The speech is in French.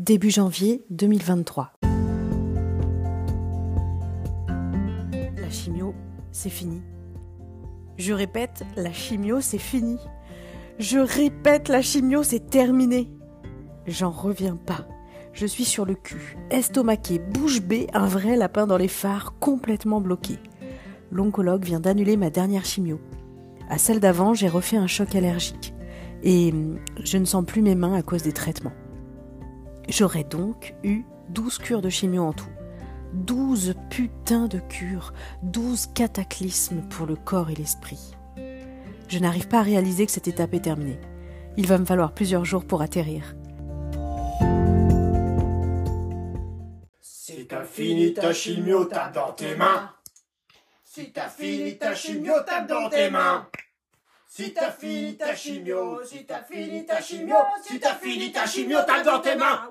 Début janvier 2023. La chimio, c'est fini. Je répète, la chimio, c'est fini. Je répète, la chimio, c'est terminé. J'en reviens pas. Je suis sur le cul, estomaqué, bouche bée, un vrai lapin dans les phares, complètement bloqué. L'oncologue vient d'annuler ma dernière chimio. À celle d'avant, j'ai refait un choc allergique. Et hum, je ne sens plus mes mains à cause des traitements. J'aurais donc eu 12 cures de chimio en tout. 12 putains de cures, 12 cataclysmes pour le corps et l'esprit. Je n'arrive pas à réaliser que cette étape est terminée. Il va me falloir plusieurs jours pour atterrir. Si t'as fini ta chimio, tape dans tes mains. Si t'as fini ta chimio, tape dans tes mains. Si t'as fini ta chimio, si t'as fini ta chimio, si t'as fini ta chimio, tape dans tes mains.